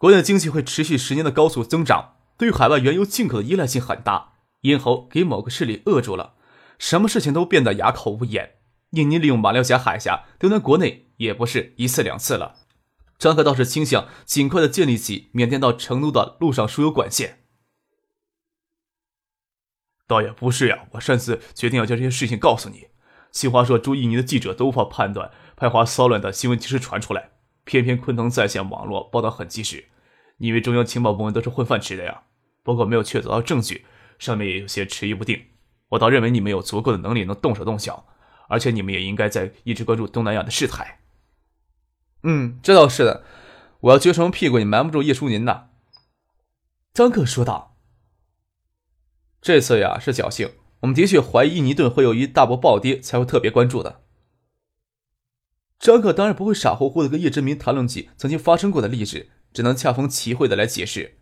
国内经济会持续十年的高速增长，对于海外原油进口的依赖性很大。咽喉给某个势力扼住了，什么事情都变得哑口无言。印尼利用马六甲海峡丢难国内也不是一次两次了。张克倒是倾向尽快的建立起缅甸到成都的陆上输油管线。倒也不是呀，我擅自决定要将这些事情告诉你。新华社驻印尼的记者都无法判断派华骚乱的新闻及时传出来，偏偏昆腾在线网络报道很及时。你以为中央情报部门都是混饭吃的呀？不过没有确凿的证据，上面也有些迟疑不定。我倒认为你们有足够的能力能动手动脚，而且你们也应该在一直关注东南亚的事态。嗯，这倒是的。我要撅什么屁股也瞒不住叶淑您呐。张克说道。这次呀是侥幸，我们的确怀疑印尼顿会有一大波暴跌，才会特别关注的。张克当然不会傻乎乎的跟叶志明谈论起曾经发生过的历史。只能恰逢其会的来解释。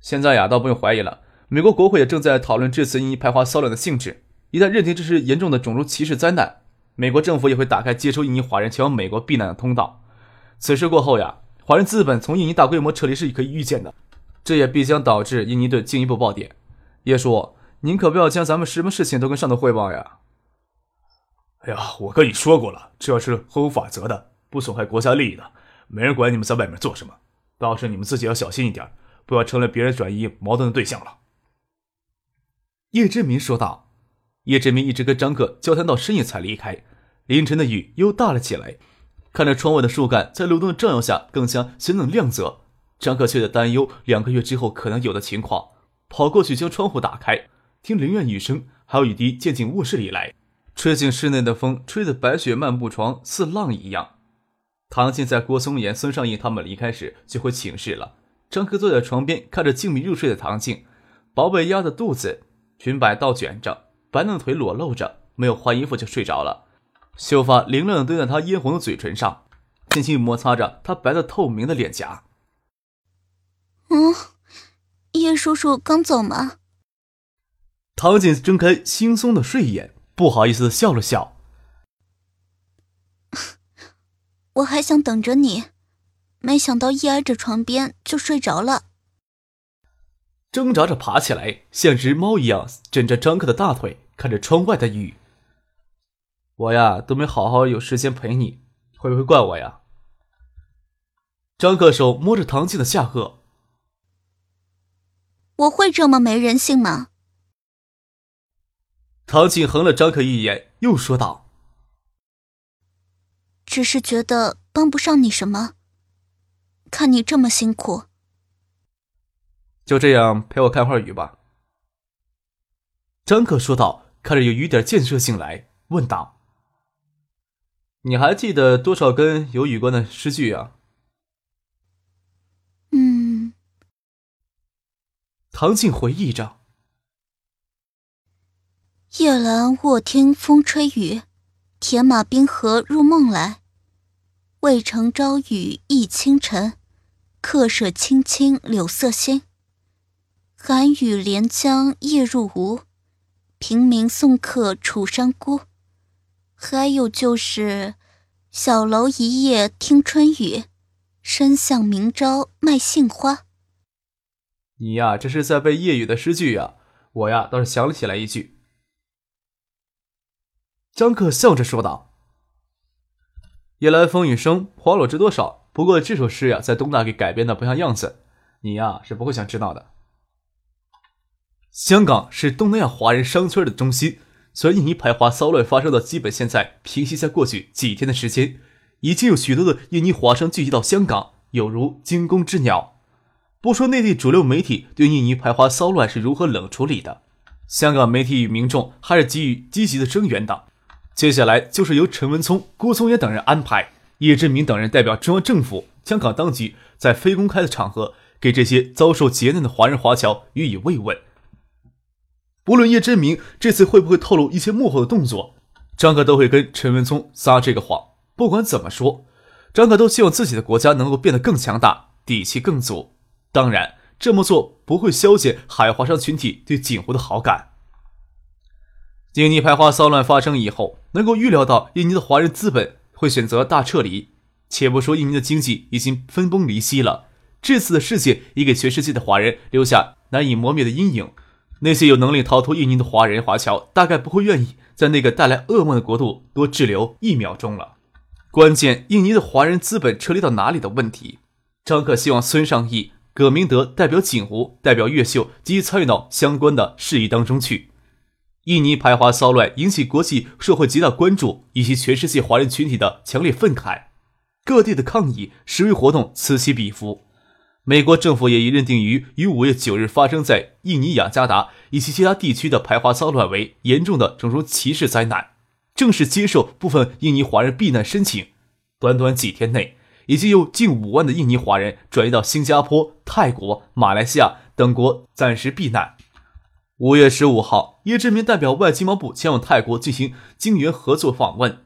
现在呀，倒不用怀疑了。美国国会也正在讨论这次印尼排华骚乱的性质。一旦认定这是严重的种族歧视灾难，美国政府也会打开接收印尼华人前往美国避难的通道。此事过后呀，华人资本从印尼大规模撤离是可以预见的。这也必将导致印尼盾进一步暴跌。叶叔，您可不要将咱们什么事情都跟上头汇报呀！哎呀，我跟你说过了，这要是合乎法则的，不损害国家利益的。没人管你们在外面做什么，倒是你们自己要小心一点，不要成了别人转移矛盾的对象了。”叶志明说道。叶志明一直跟张克交谈到深夜才离开。凌晨的雨又大了起来，看着窗外的树干在路灯的照耀下更加显冷亮泽，张克却在担忧两个月之后可能有的情况。跑过去将窗户打开，听凌乱雨声，还有雨滴渐进卧室里来，吹进室内的风吹得白雪漫步床似浪一样。唐静在郭松岩、孙尚义他们离开时就回寝室了。张克坐在床边，看着静谧入睡的唐静，薄被压的肚子，裙摆倒卷着，白嫩腿裸露着，没有换衣服就睡着了。秀发凌乱的堆在她嫣红的嘴唇上，轻轻摩擦着她白的透明的脸颊。嗯，叶叔叔刚走吗？唐静睁开惺忪的睡眼，不好意思笑了笑。我还想等着你，没想到一挨着床边就睡着了。挣扎着爬起来，像只猫一样枕着张克的大腿，看着窗外的雨。我呀，都没好好有时间陪你，会不会怪我呀？张克手摸着唐静的下颚。我会这么没人性吗？唐静横了张克一眼，又说道。只是觉得帮不上你什么，看你这么辛苦，就这样陪我看会儿雨吧。”张克说道，看着有雨点建设性来，问道：“你还记得多少根有雨关的诗句啊？”“嗯。”唐静回忆着：“夜阑卧听风吹雨，铁马冰河入梦来。”渭城朝雨浥轻尘，客舍青青柳色新。寒雨连江夜入吴，平明送客楚山孤。还有就是小楼一夜听春雨，深巷明朝卖杏花。你呀，这是在背夜雨的诗句呀。我呀，倒是想起来一句。张克笑着说道。夜来风雨声，花落知多少。不过这首诗呀，在东大给改编的不像样子，你呀是不会想知道的。香港是东南亚华人商圈的中心，所以印尼排华骚乱发生的基本现在平息，在过去几天的时间，已经有许多的印尼华商聚集到香港，有如惊弓之鸟。不说内地主流媒体对印尼排华骚乱是如何冷处理的，香港媒体与民众还是给予积极的声援的。接下来就是由陈文聪、郭松岩等人安排，叶振明等人代表中央政府、香港当局，在非公开的场合给这些遭受劫难的华人华侨予以慰问。不论叶振明这次会不会透露一些幕后的动作，张可都会跟陈文聪撒这个谎。不管怎么说，张可都希望自己的国家能够变得更强大，底气更足。当然，这么做不会消减海华商群体对锦湖的好感。印尼排华骚乱发生以后，能够预料到印尼的华人资本会选择大撤离。且不说印尼的经济已经分崩离析了，这次的事件也给全世界的华人留下难以磨灭的阴影。那些有能力逃脱印尼的华人华侨，大概不会愿意在那个带来噩梦的国度多滞留一秒钟了。关键，印尼的华人资本撤离到哪里的问题，张克希望孙尚义、葛明德代表锦湖、代表越秀积极参与到相关的事宜当中去。印尼排华骚乱引起国际社会极大关注，以及全世界华人群体的强烈愤慨，各地的抗议示威活动此起彼伏。美国政府也已认定于于五月九日发生在印尼雅加达以及其他地区的排华骚乱为严重的种族歧视灾难，正式接受部分印尼华人避难申请。短短几天内，已经有近五万的印尼华人转移到新加坡、泰国、马来西亚等国暂时避难。五月十五号，叶志明代表外经贸部前往泰国进行经援合作访问，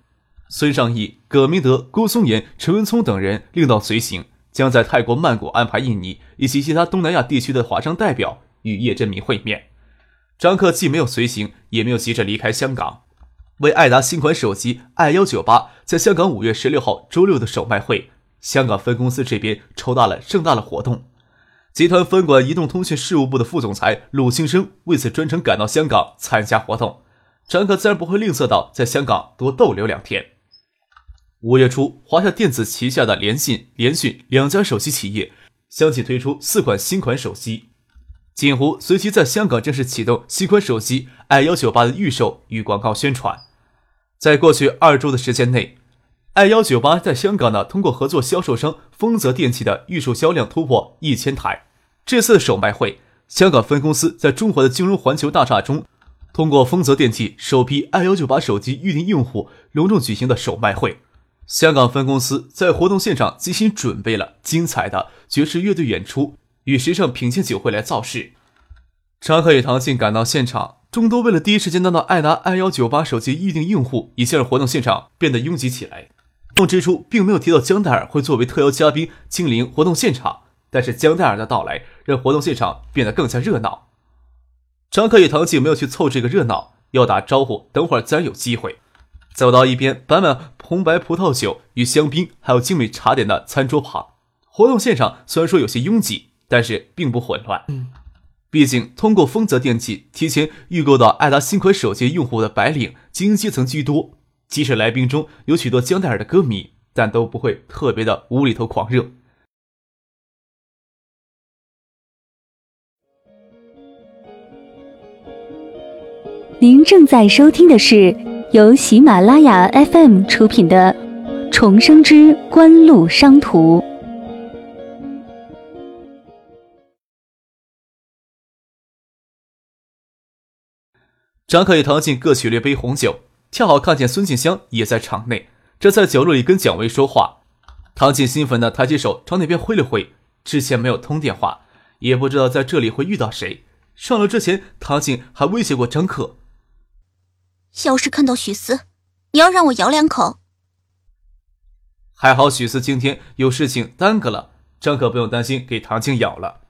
孙尚义、葛明德、郭松岩、陈文聪等人另道随行。将在泰国曼谷安排印尼以及其他东南亚地区的华商代表与叶振明会面。张克既没有随行，也没有急着离开香港。为爱达新款手机 i 幺九八在香港五月十六号周六的首卖会，香港分公司这边筹大了盛大的活动。集团分管移动通讯事务部的副总裁鲁庆生为此专程赶到香港参加活动。张可自然不会吝啬到在香港多逗留两天。五月初，华夏电子旗下的联信、联讯两家手机企业相继推出四款新款手机。锦湖随即在香港正式启动新款手机 i 幺九八的预售与广告宣传。在过去二周的时间内，i 幺九八在香港的通过合作销售商丰泽电器的预售销量突破一千台。这次的首卖会，香港分公司在中华的金融环球大厦中，通过丰泽电器首批 i 幺九八手机预定用户隆重举行的首卖会。香港分公司在活动现场精心准备了精彩的爵士乐队演出与时尚品鉴酒会来造势。张克与唐静赶到现场，众多为了第一时间拿到爱达 i 幺九八手机预定用户，一下让活动现场变得拥挤起来。动之初并没有提到江黛尔会作为特邀嘉宾亲临活动现场，但是江黛尔的到来让活动现场变得更加热闹。张克与唐静没有去凑这个热闹，要打招呼，等会儿自然有机会。走到一边摆满红白葡萄酒与香槟，还有精美茶点的餐桌旁。活动现场虽然说有些拥挤，但是并不混乱。毕竟通过丰泽电器提前预购到爱达新款手机用户的白领精英阶层居多。即使来宾中有许多江黛儿的歌迷，但都不会特别的无厘头狂热。您正在收听的是。由喜马拉雅 FM 出品的《重生之官路商途》。张克与唐静各取了一杯红酒，恰好看见孙静香也在场内，正在角落里跟蒋薇说话。唐静兴奋的抬起手朝那边挥了挥，之前没有通电话，也不知道在这里会遇到谁。上楼之前，唐静还威胁过张克。要是看到许思，你要让我咬两口。还好许思今天有事情耽搁了，张可不用担心给唐静咬了。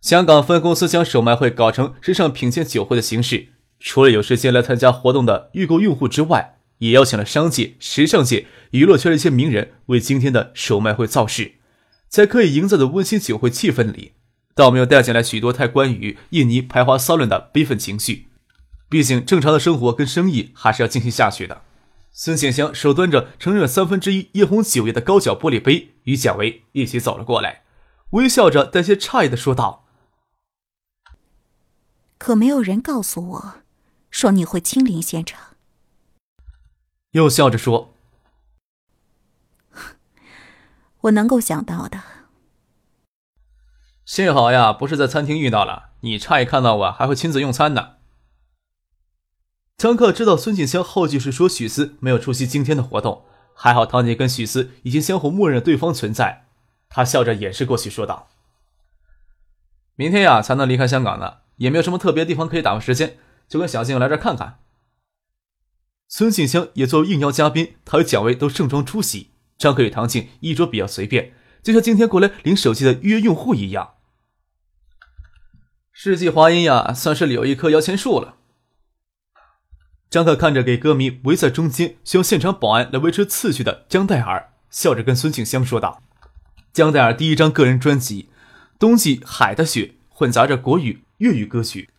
香港分公司将首卖会搞成时尚品鉴酒会的形式，除了有时间来参加活动的预购用户之外，也邀请了商界、时尚界、娱乐圈的一些名人为今天的首卖会造势。在刻意营造的温馨酒会气氛里，倒没有带进来许多太关于印尼排华骚乱的悲愤情绪。毕竟，正常的生活跟生意还是要进行下去的。孙显香手端着盛着三分之一椰红酒液的高脚玻璃杯，与蒋维一起走了过来，微笑着带些诧异的说道：“可没有人告诉我，说你会亲临现场。”又笑着说：“我能够想到的。幸好呀，不是在餐厅遇到了。你诧异看到我还会亲自用餐呢。”张克知道孙静香后继是说许思没有出席今天的活动，还好唐姐跟许思已经相互默认对方存在。他笑着掩饰过去，说道：“明天呀才能离开香港呢，也没有什么特别地方可以打发时间，就跟小静来这看看。孙静香也作为应邀嘉宾，他与蒋薇都盛装出席。张克与唐静衣着比较随便，就像今天过来领手机的预约用户一样。世纪华音呀，算是有一棵摇钱树了。张克看着给歌迷围在中间，需要现场保安来维持次序的江黛尔，笑着跟孙静香说道：“江黛尔第一张个人专辑《冬季海的雪》混杂着国语、粤语歌曲，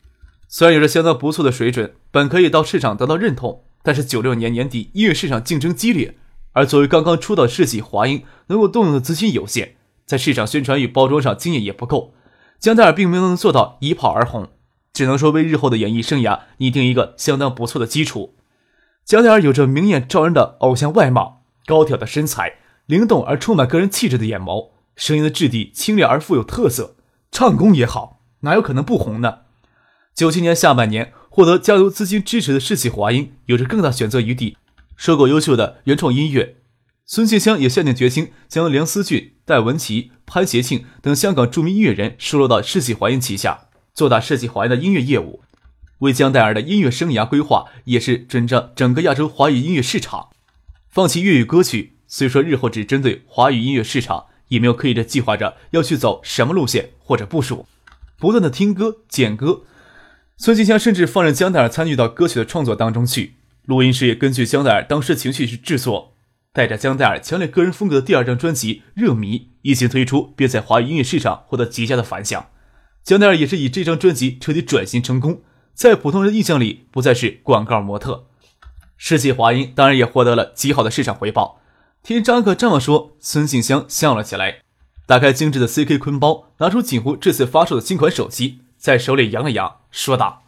虽然有着相当不错的水准，本可以到市场得到认同，但是九六年年底音乐市场竞争激烈，而作为刚刚出道的世纪华音，能够动用的资金有限，在市场宣传与包装上经验也不够，江黛尔并没有能做到一炮而红。”只能说为日后的演艺生涯拟定一个相当不错的基础。江黛儿有着明艳照人的偶像外貌，高挑的身材，灵动而充满个人气质的眼眸，声音的质地清冽而富有特色，唱功也好，哪有可能不红呢？九七年下半年获得家族资金支持的世纪华音，有着更大选择余地，收购优秀的原创音乐。孙庆香也下定决心将梁思俊、戴文琪、潘协庆等香港著名音乐人收录到世纪华音旗下。做大设计华人的音乐业务，为江黛儿的音乐生涯规划也是准着整个亚洲华语音乐市场。放弃粤语歌曲，虽说日后只针对华语音乐市场，也没有刻意的计划着要去走什么路线或者部署，不断的听歌剪歌。孙静香甚至放任江黛儿参与到歌曲的创作当中去，录音师也根据江黛儿当时情绪去制作。带着江黛儿强烈个人风格的第二张专辑《热迷》一经推出，便在华语音乐市场获得极佳的反响。江奈儿也是以这张专辑彻底转型成功，在普通人印象里不再是广告模特。世纪华音当然也获得了极好的市场回报。听张克这么说，孙静香笑了起来，打开精致的 CK 坤包，拿出锦湖这次发售的新款手机，在手里扬了扬，说道：“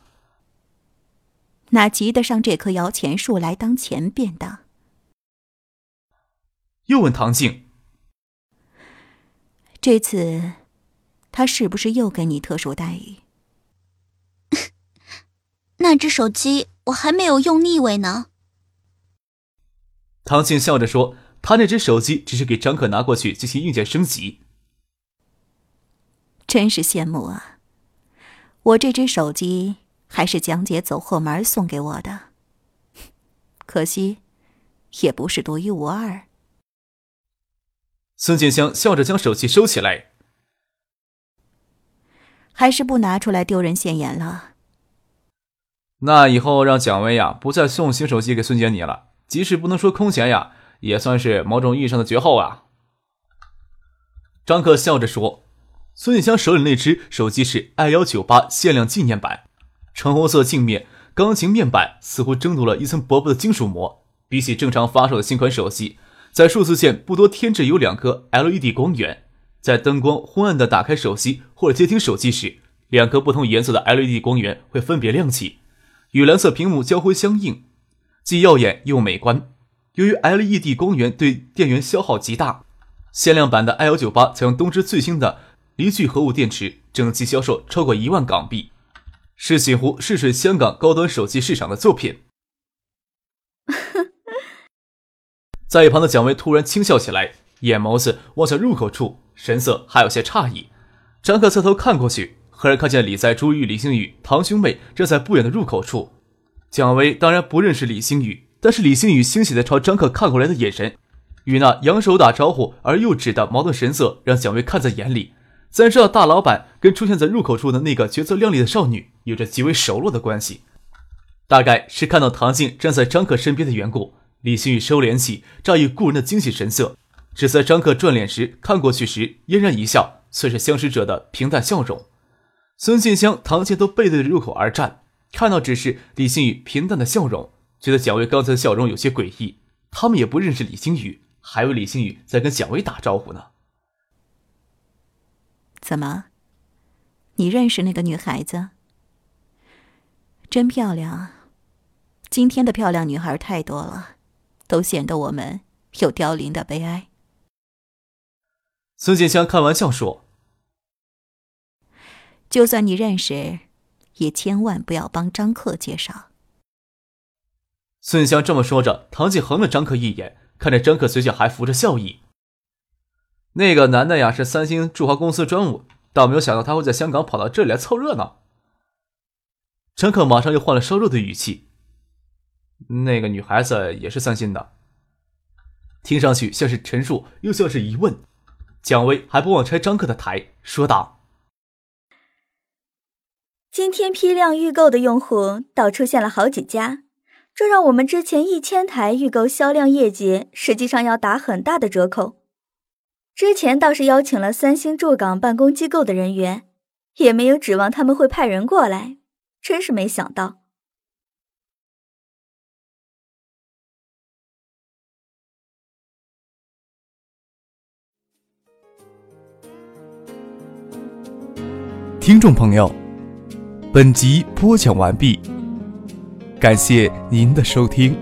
哪及得上这棵摇钱树来当钱变的？”又问唐静：“这次。”他是不是又给你特殊待遇？那只手机我还没有用腻味呢。唐静笑着说：“他那只手机只是给张可拿过去进行硬件升级。”真是羡慕啊！我这只手机还是蒋姐走后门送给我的，可惜也不是独一无二。孙建香笑着将手机收起来。还是不拿出来丢人现眼了。那以后让蒋薇呀不再送新手机给孙姐你了，即使不能说空闲呀，也算是某种意义上的绝后啊。张克笑着说：“孙锦香手里那只手机是 i 幺九八限量纪念版，橙红色镜面，钢琴面板似乎争夺了一层薄薄的金属膜。比起正常发售的新款手机，在数字键不多添置有两颗 LED 光源。”在灯光昏暗的打开手机或者接听手机时，两颗不同颜色的 LED 光源会分别亮起，与蓝色屏幕交辉相映，既耀眼又美观。由于 LED 光源对电源消耗极大，限量版的 i 幺九八采用东芝最新的锂聚合物电池，整机销售超过一万港币，是几乎试水香港高端手机市场的作品。在一旁的蒋薇突然轻笑起来，眼眸子望向入口处。神色还有些诧异，张克侧头看过去，赫然看见李在、珠与、李星宇堂兄妹站在不远的入口处。蒋薇当然不认识李星宇，但是李星宇欣喜的朝张克看过来的眼神，与那扬手打招呼而又指的矛盾神色，让蒋薇看在眼里。自然知道大老板跟出现在入口处的那个角色靓丽的少女有着极为熟络的关系。大概是看到唐静站在张克身边的缘故，李星宇收敛起乍遇故人的惊喜神色。只在张克转脸时看过去时，嫣然一笑，算是相识者的平淡笑容。孙静香、唐倩都背对着入口而站，看到只是李星宇平淡的笑容，觉得蒋薇刚才的笑容有些诡异。他们也不认识李星宇，还以为李星宇在跟蒋薇打招呼呢。怎么？你认识那个女孩子？真漂亮。今天的漂亮女孩太多了，都显得我们有凋零的悲哀。孙静香开玩笑说：“就算你认识，也千万不要帮张克介绍。”孙香这么说着，唐季横了张克一眼，看着张克嘴角还浮着笑意。那个男的呀，是三星驻华公司专务，倒没有想到他会在香港跑到这里来凑热闹。张克马上又换了稍弱的语气：“那个女孩子也是三星的。”听上去像是陈述，又像是疑问。蒋薇还不忘拆张克的台，说道：“今天批量预购的用户倒出现了好几家，这让我们之前一千台预购销量业绩实际上要打很大的折扣。之前倒是邀请了三星驻港办公机构的人员，也没有指望他们会派人过来，真是没想到。”听众朋友，本集播讲完毕，感谢您的收听。